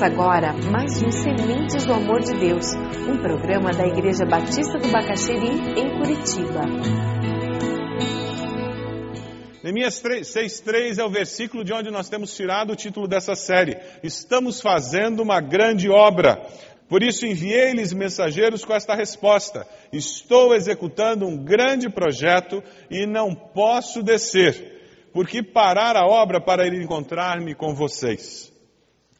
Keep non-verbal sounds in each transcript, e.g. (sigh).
Começa agora mais um Sementes do Amor de Deus, um programa da Igreja Batista do Bacaxeri, em Curitiba. Neemias 6,3 é o versículo de onde nós temos tirado o título dessa série. Estamos fazendo uma grande obra. Por isso enviei-lhes mensageiros com esta resposta: Estou executando um grande projeto e não posso descer, porque parar a obra para ir encontrar-me com vocês.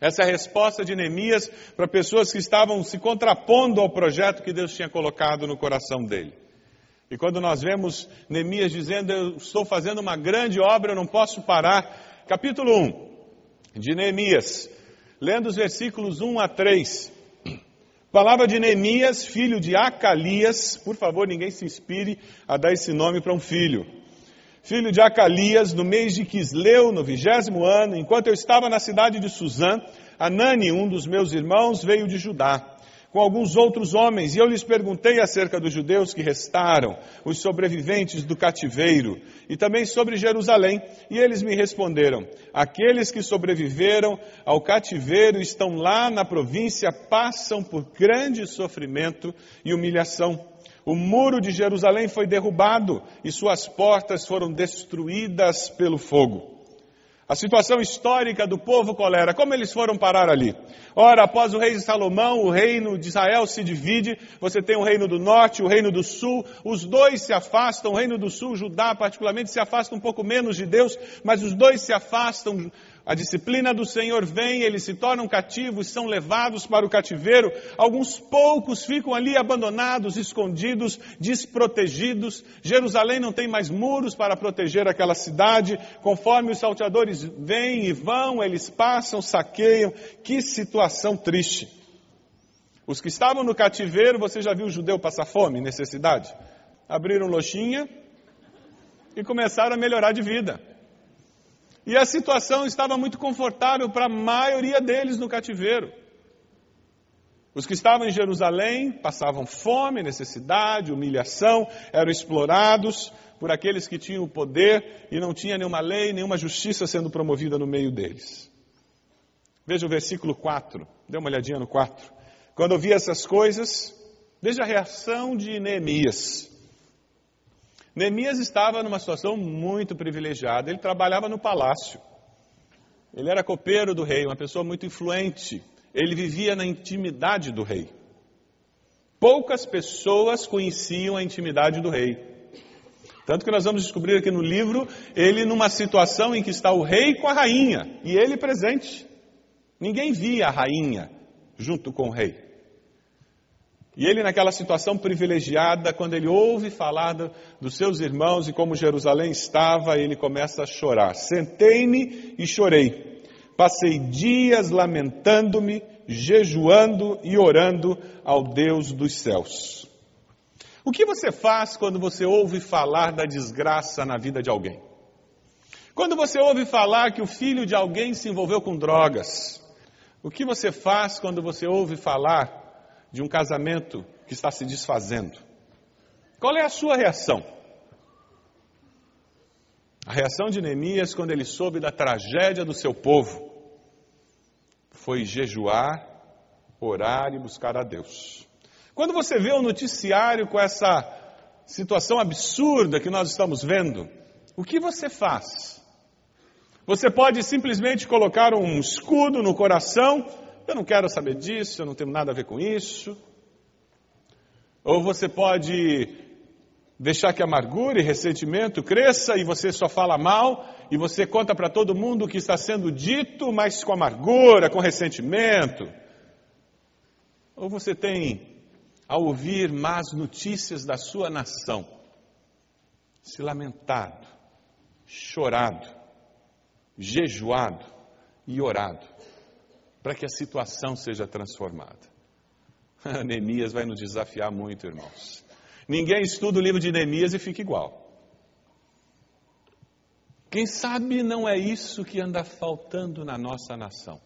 Essa é a resposta de Neemias para pessoas que estavam se contrapondo ao projeto que Deus tinha colocado no coração dele. E quando nós vemos Neemias dizendo, eu estou fazendo uma grande obra, eu não posso parar. Capítulo 1 de Neemias, lendo os versículos 1 a 3. Palavra de Neemias, filho de Acalias, por favor, ninguém se inspire a dar esse nome para um filho filho de Acalias, no mês de Quisleu, no vigésimo ano, enquanto eu estava na cidade de Suzã, Anani, um dos meus irmãos, veio de Judá, com alguns outros homens, e eu lhes perguntei acerca dos judeus que restaram, os sobreviventes do cativeiro, e também sobre Jerusalém, e eles me responderam: aqueles que sobreviveram ao cativeiro estão lá na província, passam por grande sofrimento e humilhação o muro de Jerusalém foi derrubado e suas portas foram destruídas pelo fogo. A situação histórica do povo qual era? Como eles foram parar ali? Ora, após o rei de Salomão, o reino de Israel se divide. Você tem o reino do norte, o reino do sul. Os dois se afastam. O reino do sul, Judá particularmente, se afasta um pouco menos de Deus, mas os dois se afastam. A disciplina do Senhor vem, eles se tornam cativos, são levados para o cativeiro. Alguns poucos ficam ali abandonados, escondidos, desprotegidos. Jerusalém não tem mais muros para proteger aquela cidade. Conforme os salteadores vêm e vão, eles passam, saqueiam. Que situação triste. Os que estavam no cativeiro, você já viu o judeu passar fome, necessidade? Abriram lojinha e começaram a melhorar de vida. E a situação estava muito confortável para a maioria deles no cativeiro. Os que estavam em Jerusalém passavam fome, necessidade, humilhação, eram explorados por aqueles que tinham o poder e não tinha nenhuma lei, nenhuma justiça sendo promovida no meio deles. Veja o versículo 4, dê uma olhadinha no 4. Quando eu vi essas coisas, veja a reação de Neemias. Neemias estava numa situação muito privilegiada. Ele trabalhava no palácio. Ele era copeiro do rei, uma pessoa muito influente. Ele vivia na intimidade do rei. Poucas pessoas conheciam a intimidade do rei. Tanto que nós vamos descobrir aqui no livro, ele numa situação em que está o rei com a rainha, e ele presente. Ninguém via a rainha junto com o rei. E ele, naquela situação privilegiada, quando ele ouve falar do, dos seus irmãos e como Jerusalém estava, ele começa a chorar. Sentei-me e chorei. Passei dias lamentando-me, jejuando e orando ao Deus dos céus. O que você faz quando você ouve falar da desgraça na vida de alguém? Quando você ouve falar que o filho de alguém se envolveu com drogas? O que você faz quando você ouve falar de um casamento que está se desfazendo. Qual é a sua reação? A reação de Neemias, quando ele soube da tragédia do seu povo, foi jejuar, orar e buscar a Deus. Quando você vê o noticiário com essa situação absurda que nós estamos vendo, o que você faz? Você pode simplesmente colocar um escudo no coração eu não quero saber disso, eu não tenho nada a ver com isso. Ou você pode deixar que amargura e ressentimento cresça e você só fala mal e você conta para todo mundo o que está sendo dito, mas com amargura, com ressentimento. Ou você tem, ao ouvir más notícias da sua nação, se lamentado, chorado, jejuado e orado para que a situação seja transformada. (laughs) Neemias vai nos desafiar muito, irmãos. Ninguém estuda o livro de Neemias e fica igual. Quem sabe não é isso que anda faltando na nossa nação.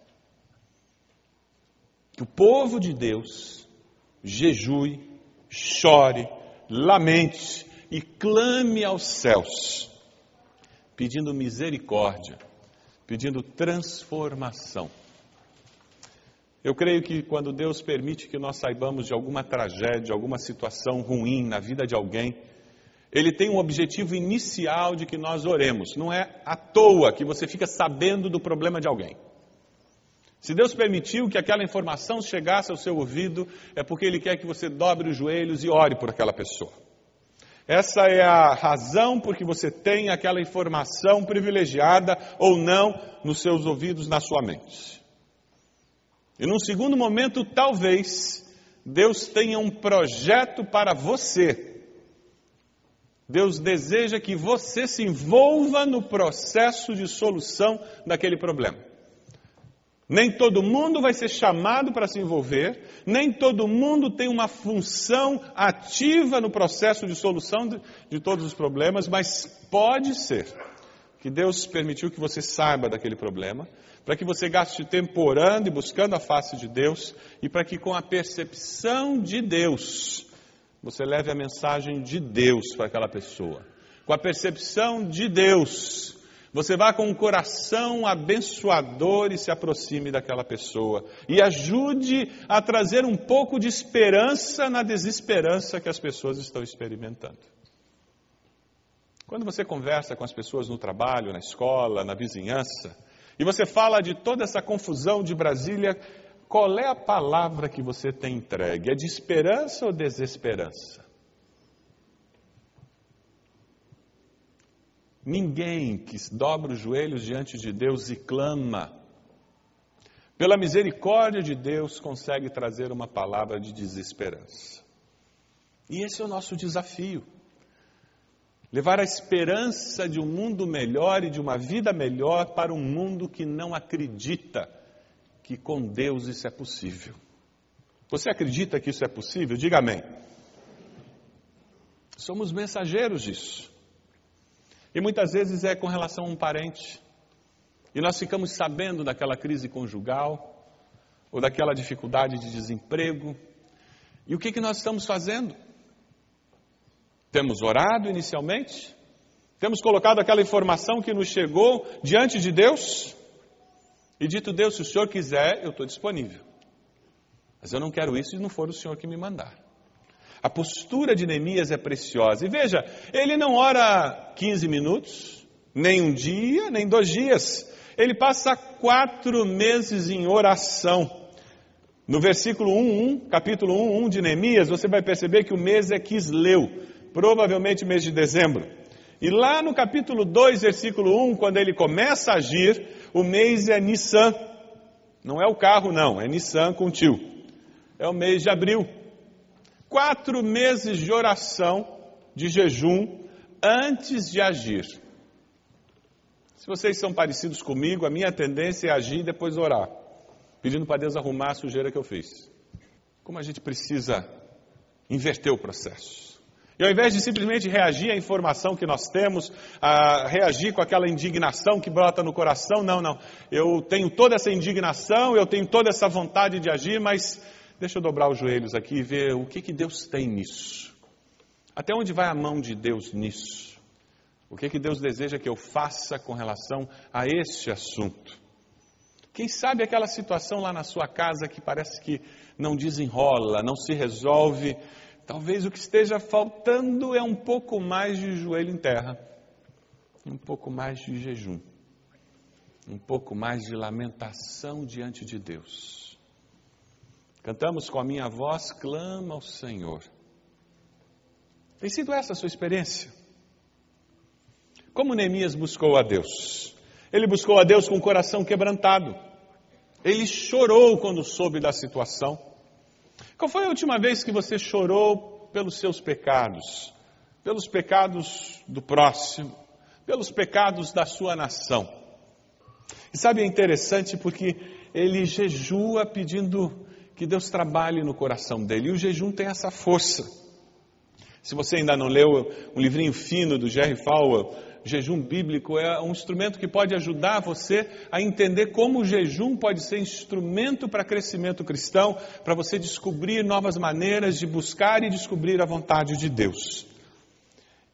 Que o povo de Deus jejue, chore, lamente e clame aos céus, pedindo misericórdia, pedindo transformação Eu creio que quando Deus permite que nós saibamos de alguma tragédia, alguma situação ruim na vida de alguém, Ele tem um objetivo inicial de que nós oremos. Não é à toa que você fica sabendo do problema de alguém. Se Deus permitiu que aquela informação chegasse ao seu ouvido, é porque Ele quer que você dobre os joelhos e ore por aquela pessoa. Essa é a razão por que você tem aquela informação privilegiada ou não nos seus ouvidos, na sua mente. E num segundo momento, talvez, Deus tenha um projeto para você. Deus deseja que você se envolva no processo de solução daquele problema. Nem todo mundo vai ser chamado para se envolver, nem todo mundo tem uma função ativa no processo de solução de, de, todos os problemas, mas pode ser que Deus permitiu que você saiba daquele problema, para que você gaste tempo orando e buscando a face de Deus, e para que com a percepção de Deus, você leve a mensagem de Deus para aquela pessoa. Com a percepção de Deus, você vá com um coração abençoador e se aproxime daquela pessoa. E ajude a trazer um pouco de esperança na desesperança que as pessoas estão experimentando. Quando você conversa com as pessoas no trabalho, na escola, na vizinhança, e você fala de toda essa confusão de Brasília, qual é a palavra que você tem entregue? É de esperança ou desesperança? Ninguém que dobra os joelhos diante de Deus e clama, pela misericórdia de Deus, consegue trazer uma palavra de desesperança. E esse é o nosso desafio. Levar a esperança de um mundo melhor e de uma vida melhor para um mundo que não acredita que com Deus isso é possível. Você acredita que isso é possível? Diga amém. Somos mensageiros disso. E muitas vezes é com relação a um parente. E nós ficamos sabendo daquela crise conjugal, ou daquela dificuldade de desemprego. E o que, que nós estamos fazendo? Temos orado inicialmente? Temos colocado aquela informação que nos chegou diante de Deus? E dito, Deus, se o Senhor quiser, eu estou disponível. Mas eu não quero isso se não for o Senhor que me mandar. A postura de Neemias é preciosa. E veja, ele não ora 15 minutos, nem um dia, nem dois dias. Ele passa quatro meses em oração. No versículo 1, capítulo 1, 1 de Neemias, você vai perceber que o mês é Quisleu, provavelmente mês de dezembro. E lá no capítulo 2, versículo 1, quando ele começa a agir, o mês é Nissan. Não é o carro, não, é Nissan com tio. É o mês de abril quatro meses de oração, de jejum, antes de agir. Se vocês são parecidos comigo, a minha tendência é agir e depois orar, pedindo para Deus arrumar a sujeira que eu fiz. Como a gente precisa inverter o processo. E ao invés de simplesmente reagir à informação que nós temos, a reagir com aquela indignação que brota no coração, não, não. Eu tenho toda essa indignação, eu tenho toda essa vontade de agir, mas Deixa eu dobrar os joelhos aqui e ver o que, que Deus tem nisso. Até onde vai a mão de Deus nisso? O que, que Deus deseja que eu faça com relação a este assunto? Quem sabe aquela situação lá na sua casa que parece que não desenrola, não se resolve. Talvez o que esteja faltando é um pouco mais de joelho em terra, um pouco mais de jejum, um pouco mais de lamentação diante de Deus. Cantamos com a minha voz, clama ao Senhor. Tem sido essa a sua experiência? Como Neemias buscou a Deus? Ele buscou a Deus com o coração quebrantado. Ele chorou quando soube da situação. Qual foi a última vez que você chorou pelos seus pecados? Pelos pecados do próximo? Pelos pecados da sua nação? E sabe, é interessante porque ele jejua pedindo que Deus trabalhe no coração dele. E o jejum tem essa força. Se você ainda não leu um livrinho fino do Jerry Falwell, jejum bíblico é um instrumento que pode ajudar você a entender como o jejum pode ser instrumento para crescimento cristão, para você descobrir novas maneiras de buscar e descobrir a vontade de Deus.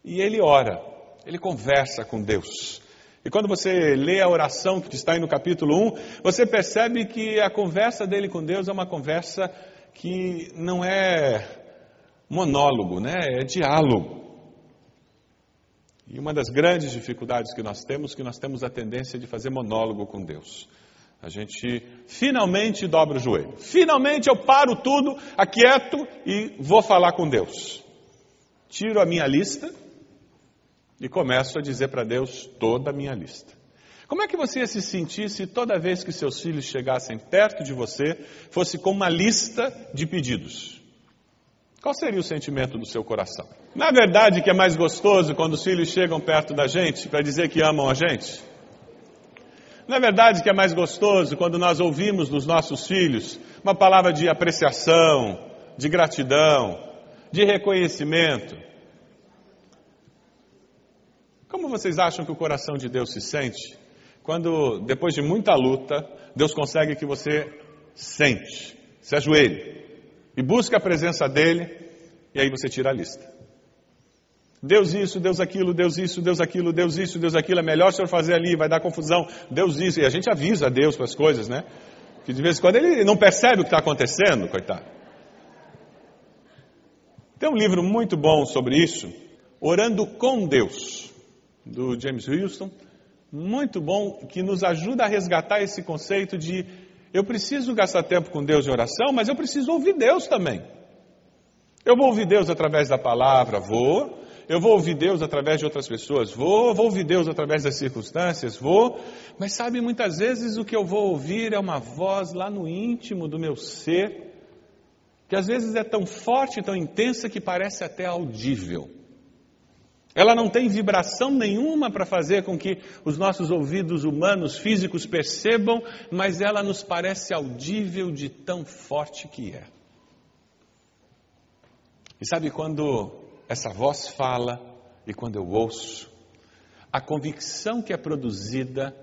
E ele ora, ele conversa com Deus. E quando você lê a oração que está aí no capítulo 1, você percebe que a conversa dele com Deus é uma conversa que não é monólogo, né? é diálogo. E uma das grandes dificuldades que nós temos, que nós temos a tendência de fazer monólogo com Deus. A gente finalmente dobra o joelho. Finalmente eu paro tudo, aquieto e vou falar com Deus. Tiro a minha lista e começo a dizer para Deus toda a minha lista. Como é que você ia se sentir se toda vez que seus filhos chegassem perto de você fosse com uma lista de pedidos? Qual seria o sentimento do seu coração? Na verdade, que é mais gostoso quando os filhos chegam perto da gente para dizer que amam a gente? É verdade que é mais gostoso quando nós ouvimos dos nossos filhos uma palavra de apreciação, de gratidão, de reconhecimento? Como vocês acham que o coração de Deus se sente quando, depois de muita luta, Deus consegue que você sente, se ajoelhe e busque a presença dEle e aí você tira a lista? Deus isso, Deus aquilo, Deus isso, Deus aquilo, Deus isso, Deus aquilo, é melhor o senhor fazer ali, vai dar confusão, Deus isso. E a gente avisa a Deus para as coisas, né? Que de vez em quando ele não percebe o que está acontecendo, coitado. Tem um livro muito bom sobre isso, Orando com Deus do James Wilson, muito bom, que nos ajuda a resgatar esse conceito de eu preciso gastar tempo com Deus em oração, mas eu preciso ouvir Deus também. Eu vou ouvir Deus através da palavra, vou. Eu vou ouvir Deus através de outras pessoas, vou. Vou ouvir Deus através das circunstâncias, vou. Mas sabe, muitas vezes o que eu vou ouvir é uma voz lá no íntimo do meu ser, que às vezes é tão forte, tão intensa que parece até audível. Ela não tem vibração nenhuma para fazer com que os nossos ouvidos humanos, físicos, percebam, mas ela nos parece audível de tão forte que é. E sabe quando essa voz fala e quando eu ouço, a convicção que é produzida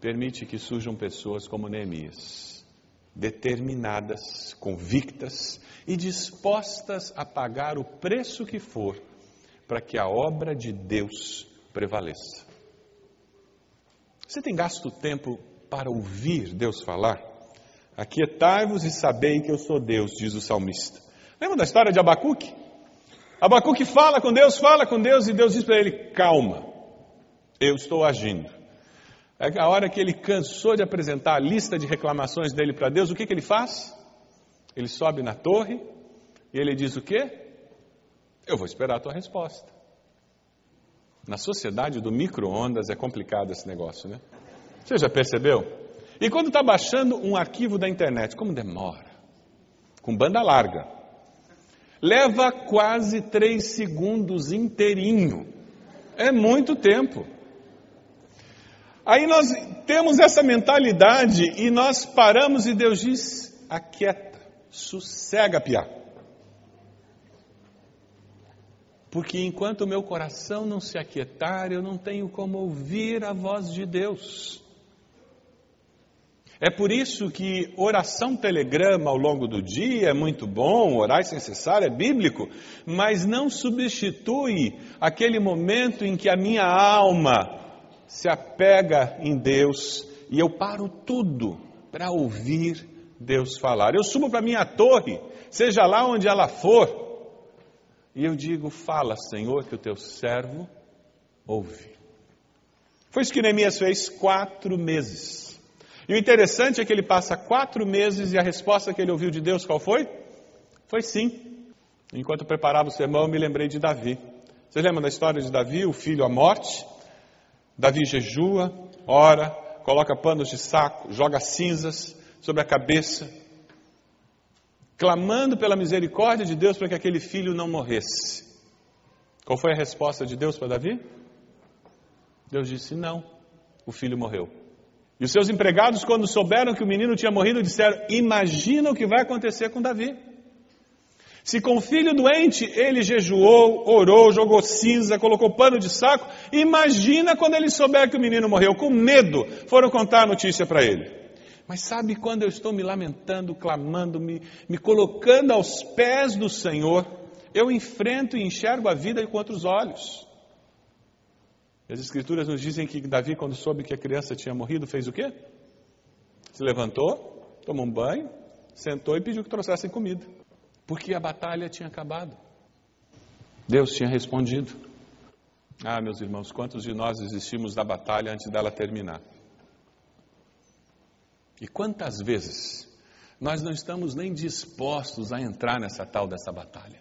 permite que surjam pessoas como Neemias, determinadas, convictas e dispostas a pagar o preço que for para que a obra de Deus prevaleça. Você tem gasto tempo para ouvir Deus falar? Aquietai-vos e sabei que eu sou Deus, diz o salmista. Lembra da história de Abacuque? Abacuque fala com Deus, fala com Deus, e Deus diz para ele: calma, eu estou agindo. É a hora que ele cansou de apresentar a lista de reclamações dele para Deus, o que, que ele faz? Ele sobe na torre e ele diz o quê? Eu vou esperar a tua resposta. Na sociedade do micro-ondas é complicado esse negócio, né? Você já percebeu? E quando está baixando um arquivo da internet, como demora? Com banda larga. Leva quase três segundos inteirinho. É muito tempo. Aí nós temos essa mentalidade e nós paramos e Deus diz: aquieta, sossega, piá. Porque enquanto o meu coração não se aquietar, eu não tenho como ouvir a voz de Deus. É por isso que oração telegrama ao longo do dia é muito bom, orar sem cessar é bíblico, mas não substitui aquele momento em que a minha alma se apega em Deus e eu paro tudo para ouvir Deus falar. Eu subo para minha torre, seja lá onde ela for, e eu digo: Fala, Senhor, que o teu servo ouve. Foi isso que Neemias fez quatro meses. E o interessante é que ele passa quatro meses e a resposta que ele ouviu de Deus qual foi? Foi sim. Enquanto preparava o sermão, me lembrei de Davi. Vocês lembram da história de Davi, o filho à morte? Davi jejua, ora, coloca panos de saco, joga cinzas sobre a cabeça, clamando pela misericórdia de Deus para que aquele filho não morresse. Qual foi a resposta de Deus para Davi? Deus disse: Não, o filho morreu. E os seus empregados, quando souberam que o menino tinha morrido, disseram: Imagina o que vai acontecer com Davi. Se com o filho doente ele jejuou, orou, jogou cinza, colocou pano de saco, imagina quando ele souber que o menino morreu. Com medo, foram contar a notícia para ele. Mas sabe quando eu estou me lamentando, clamando, me, me colocando aos pés do Senhor, eu enfrento e enxergo a vida com outros olhos. As escrituras nos dizem que Davi, quando soube que a criança tinha morrido, fez o quê? Se levantou, tomou um banho, sentou e pediu que trouxessem comida. Porque a batalha tinha acabado. Deus tinha respondido. Ah, meus irmãos, quantos de nós desistimos da batalha antes dela terminar? E quantas vezes nós não estamos nem dispostos a entrar nessa tal dessa batalha?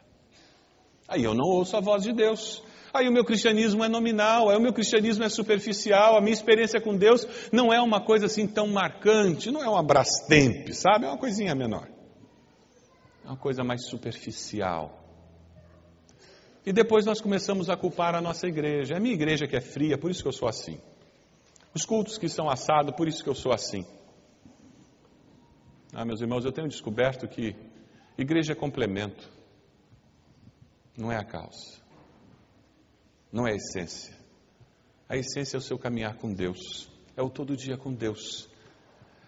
Aí eu não ouço a voz de Deus. Aí o meu cristianismo é nominal, aí o meu cristianismo é superficial, a minha experiência com Deus não é uma coisa assim tão marcante, não é uma Brastemp, sabe? É uma coisinha menor. É uma coisa mais superficial. E depois nós começamos a culpar a nossa igreja. É a minha igreja que é fria, por isso que eu sou assim. Os cultos que são assados, por isso que eu sou assim. Ah, meus irmãos, eu tenho descoberto que igreja é complemento, não é a causa, não é a essência. A essência é o seu caminhar com Deus, é o todo dia com Deus.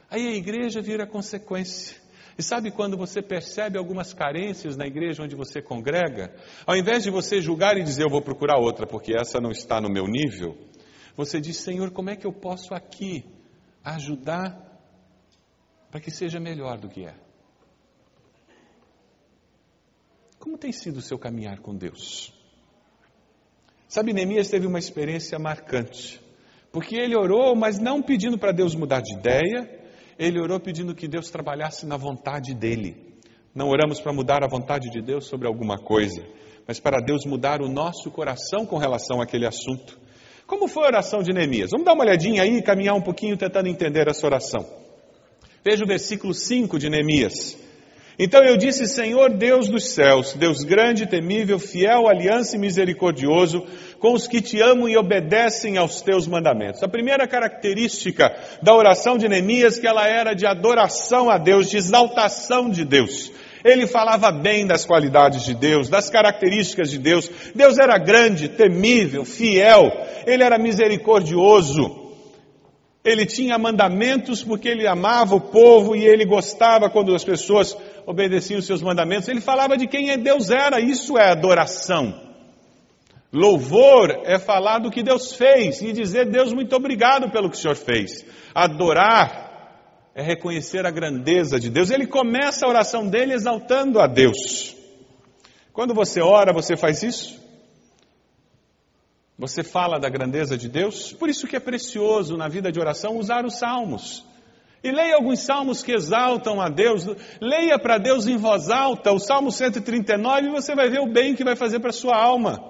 Aí a igreja vira consequência. E sabe quando você percebe algumas carências na igreja onde você congrega? Ao invés de você julgar e dizer, eu vou procurar outra porque essa não está no meu nível, você diz, Senhor, como é que eu posso aqui ajudar para que seja melhor do que é. Como tem sido o seu caminhar com Deus? Sabe, Neemias teve uma experiência marcante, porque ele orou, mas não pedindo para Deus mudar de ideia, ele orou pedindo que Deus trabalhasse na vontade dele. Não oramos para mudar a vontade de Deus sobre alguma coisa, mas para Deus mudar o nosso coração com relação àquele assunto. Como foi a oração de Neemias? Vamos dar uma olhadinha aí caminhar um pouquinho tentando entender essa oração. Veja o versículo 5 de Neemias. Então eu disse, Senhor Deus dos céus, Deus grande, temível, fiel, aliança e misericordioso, com os que te amam e obedecem aos teus mandamentos. A primeira característica da oração de Neemias, que ela era de adoração a Deus, de exaltação de Deus. Ele falava bem das qualidades de Deus, das características de Deus. Deus era grande, temível, fiel, ele era misericordioso. Ele tinha mandamentos porque ele amava o povo e ele gostava quando as pessoas obedeciam os seus mandamentos. Ele falava de quem Deus era, isso é adoração. Louvor é falar do que Deus fez e dizer, Deus, muito obrigado pelo que o Senhor fez. Adorar é reconhecer a grandeza de Deus. Ele começa a oração dele exaltando a Deus. Quando você ora, você faz isso? Você fala da grandeza de Deus? Por isso que é precioso na vida de oração usar os salmos. E leia alguns salmos que exaltam a Deus. Leia para Deus em voz alta o Salmo 139 e você vai ver o bem que vai fazer para a sua alma.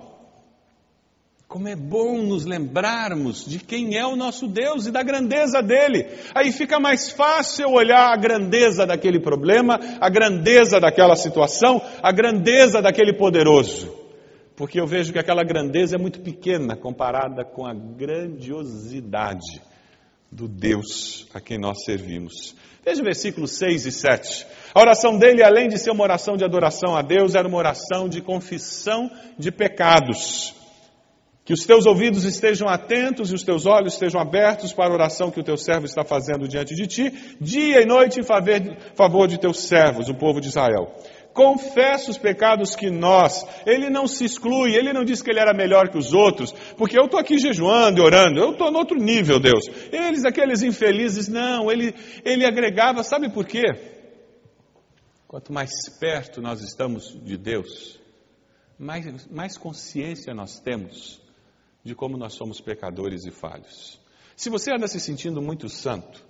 Como é bom nos lembrarmos de quem é o nosso Deus e da grandeza dele. Aí fica mais fácil olhar a grandeza daquele problema, a grandeza daquela situação, a grandeza daquele poderoso porque eu vejo que aquela grandeza é muito pequena comparada com a grandiosidade do Deus a quem nós servimos. Veja o versículos 6 e 7. A oração dele, além de ser uma oração de adoração a Deus, era uma oração de confissão de pecados. Que os teus ouvidos estejam atentos e os teus olhos estejam abertos para a oração que o teu servo está fazendo diante de ti, dia e noite em favor de teus servos, o povo de Israel confessa os pecados que nós. Ele não se exclui, ele não diz que ele era melhor que os outros, porque eu estou aqui jejuando e orando, eu estou no outro nível, Deus. Eles, aqueles infelizes, não, ele, ele agregava, sabe por quê? Quanto mais perto nós estamos de Deus, mais, mais consciência nós temos de como nós somos pecadores e falhos. Se você anda se sentindo muito santo,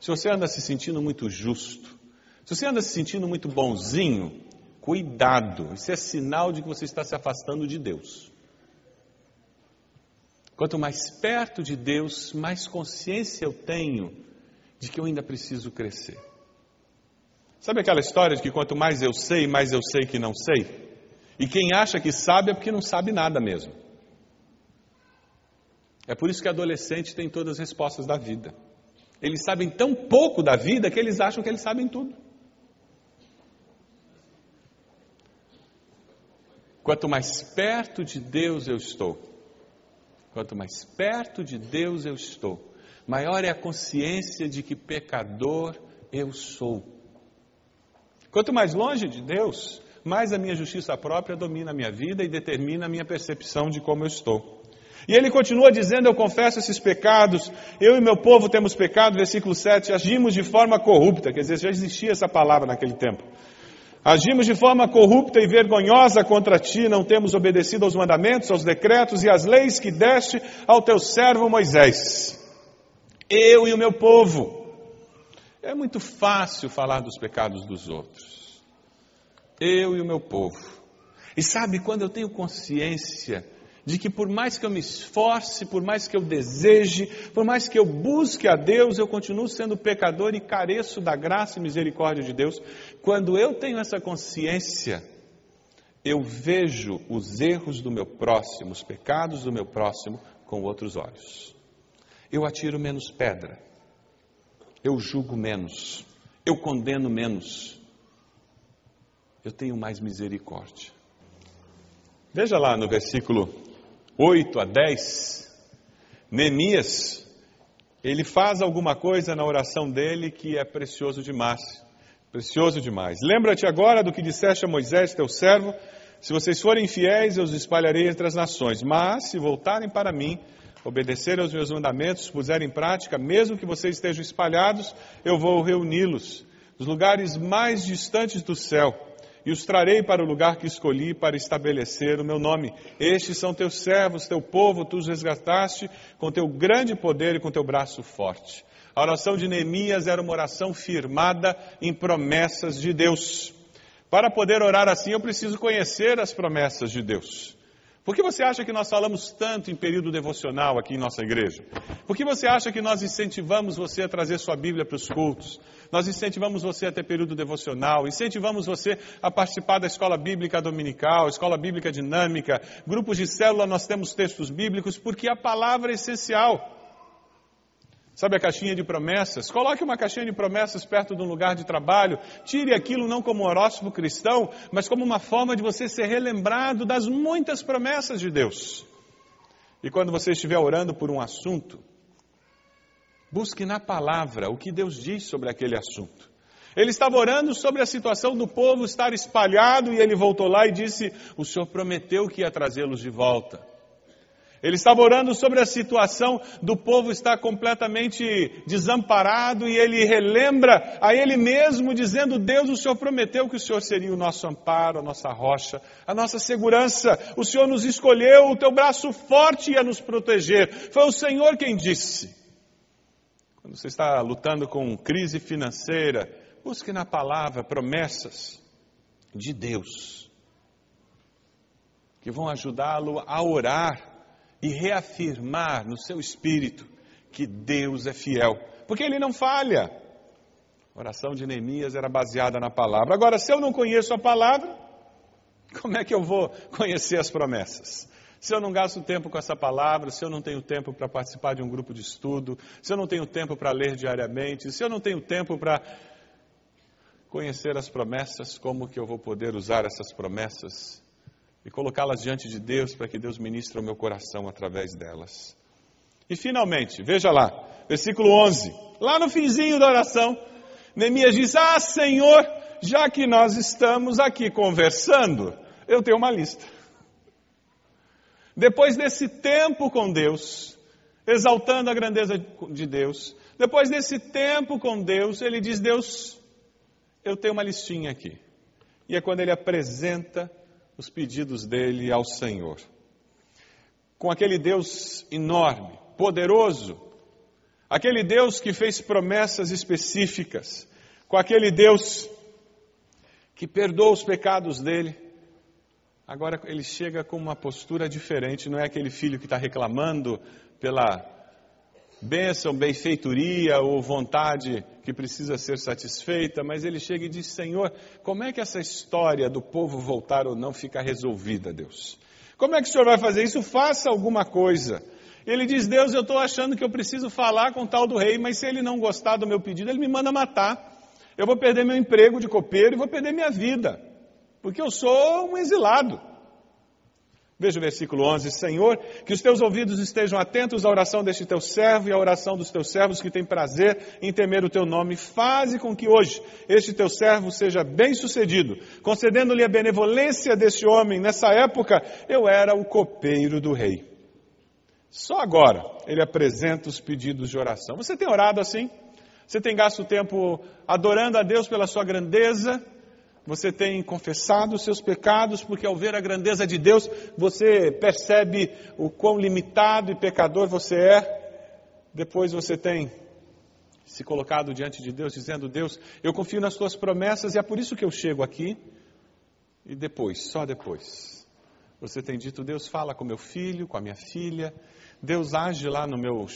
se você anda se sentindo muito justo, se você anda se sentindo muito bonzinho, cuidado, isso é sinal de que você está se afastando de Deus. Quanto mais perto de Deus, mais consciência eu tenho de que eu ainda preciso crescer. Sabe aquela história de que quanto mais eu sei, mais eu sei que não sei? E quem acha que sabe é porque não sabe nada mesmo. É por isso que adolescente tem todas as respostas da vida. Eles sabem tão pouco da vida que eles acham que eles sabem tudo. Quanto mais perto de Deus eu estou, quanto mais perto de Deus eu estou, maior é a consciência de que pecador eu sou. Quanto mais longe de Deus, mais a minha justiça própria domina a minha vida e determina a minha percepção de como eu estou. E ele continua dizendo: Eu confesso esses pecados, eu e meu povo temos pecado, versículo 7, agimos de forma corrupta, quer dizer, já existia essa palavra naquele tempo. Agimos de forma corrupta e vergonhosa contra ti, não temos obedecido aos mandamentos, aos decretos e às leis que deste ao teu servo Moisés. Eu e o meu povo. É muito fácil falar dos pecados dos outros. Eu e o meu povo. E sabe, quando eu tenho consciência de que por mais que eu me esforce, por mais que eu deseje, por mais que eu busque a Deus, eu continuo sendo pecador e careço da graça e misericórdia de Deus. Quando eu tenho essa consciência, eu vejo os erros do meu próximo, os pecados do meu próximo com outros olhos. Eu atiro menos pedra, eu julgo menos, eu condeno menos, eu tenho mais misericórdia. Veja lá no versículo 8 a 10, Neemias, ele faz alguma coisa na oração dele que é precioso demais. Precioso demais. Lembra-te agora do que disseste a Moisés, teu servo: se vocês forem fiéis, eu os espalharei entre as nações. Mas, se voltarem para mim, obedecerem aos meus mandamentos, puserem em prática, mesmo que vocês estejam espalhados, eu vou reuni-los dos lugares mais distantes do céu e os trarei para o lugar que escolhi para estabelecer o meu nome. Estes são teus servos, teu povo, tu os resgataste com teu grande poder e com teu braço forte. A oração de Neemias era uma oração firmada em promessas de Deus. Para poder orar assim, eu preciso conhecer as promessas de Deus. Por que você acha que nós falamos tanto em período devocional aqui em nossa igreja? Por que você acha que nós incentivamos você a trazer sua Bíblia para os cultos? Nós incentivamos você a ter período devocional, incentivamos você a participar da escola bíblica dominical, escola bíblica dinâmica, grupos de célula, nós temos textos bíblicos, porque a palavra é essencial. Sabe a caixinha de promessas? Coloque uma caixinha de promessas perto de um lugar de trabalho. Tire aquilo não como horóscopo cristão, mas como uma forma de você ser relembrado das muitas promessas de Deus. E quando você estiver orando por um assunto, busque na palavra o que Deus diz sobre aquele assunto. Ele estava orando sobre a situação do povo estar espalhado e ele voltou lá e disse: O Senhor prometeu que ia trazê-los de volta. Ele estava orando sobre a situação do povo estar completamente desamparado e ele relembra a ele mesmo, dizendo: Deus, o Senhor prometeu que o Senhor seria o nosso amparo, a nossa rocha, a nossa segurança. O Senhor nos escolheu, o teu braço forte ia nos proteger. Foi o Senhor quem disse. Quando você está lutando com crise financeira, busque na palavra promessas de Deus que vão ajudá-lo a orar e reafirmar no seu espírito que Deus é fiel, porque ele não falha. A oração de Neemias era baseada na palavra. Agora, se eu não conheço a palavra, como é que eu vou conhecer as promessas? Se eu não gasto tempo com essa palavra, se eu não tenho tempo para participar de um grupo de estudo, se eu não tenho tempo para ler diariamente, se eu não tenho tempo para conhecer as promessas, como que eu vou poder usar essas promessas e colocá-las diante de Deus para que Deus ministre o meu coração através delas. E finalmente, veja lá, versículo 11, lá no finzinho da oração, Neemias diz: Ah, Senhor, já que nós estamos aqui conversando, eu tenho uma lista. Depois desse tempo com Deus, exaltando a grandeza de Deus, depois desse tempo com Deus, ele diz: Deus, eu tenho uma listinha aqui. E é quando ele apresenta os pedidos dele ao Senhor. Com aquele Deus enorme, poderoso, aquele Deus que fez promessas específicas, com aquele Deus que perdoa os pecados dele, agora ele chega com uma postura diferente, não é aquele filho que está reclamando pela bênção, benfeitoria ou vontade que precisa ser satisfeita, mas ele chega e diz: Senhor, como é que essa história do povo voltar ou não fica resolvida, Deus? Como é que o Senhor vai fazer isso? Faça alguma coisa. Ele diz: Deus, eu estou achando que eu preciso falar com o tal do rei, mas se ele não gostar do meu pedido, ele me manda matar. Eu vou perder meu emprego de copeiro e vou perder minha vida, porque eu sou um exilado. Veja o versículo 11: Senhor, que os teus ouvidos estejam atentos à oração deste teu servo e à oração dos teus servos que têm prazer em temer o teu nome. Faze com que hoje este teu servo seja bem sucedido, concedendo-lhe a benevolência deste homem. Nessa época, eu era o copeiro do rei. Só agora ele apresenta os pedidos de oração. Você tem orado assim? Você tem gasto tempo adorando a Deus pela sua grandeza? Você tem confessado os seus pecados, porque ao ver a grandeza de Deus, você percebe o quão limitado e pecador você é. Depois você tem se colocado diante de Deus, dizendo: Deus, eu confio nas tuas promessas e é por isso que eu chego aqui. E depois, só depois, você tem dito: Deus, fala com meu filho, com a minha filha, Deus age lá no meu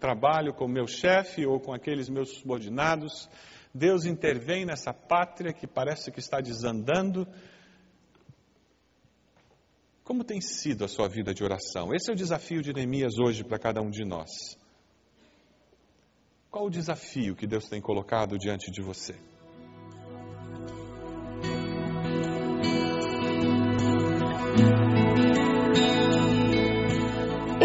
trabalho com o meu chefe ou com aqueles meus subordinados. Deus intervém nessa pátria que parece que está desandando. Como tem sido a sua vida de oração? Esse é o desafio de Neemias hoje para cada um de nós. Qual o desafio que Deus tem colocado diante de você?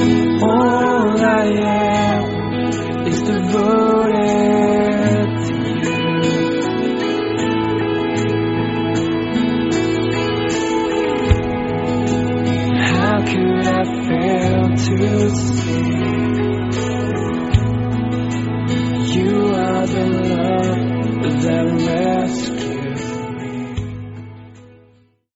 All I am is devoted to you. How could I fail to?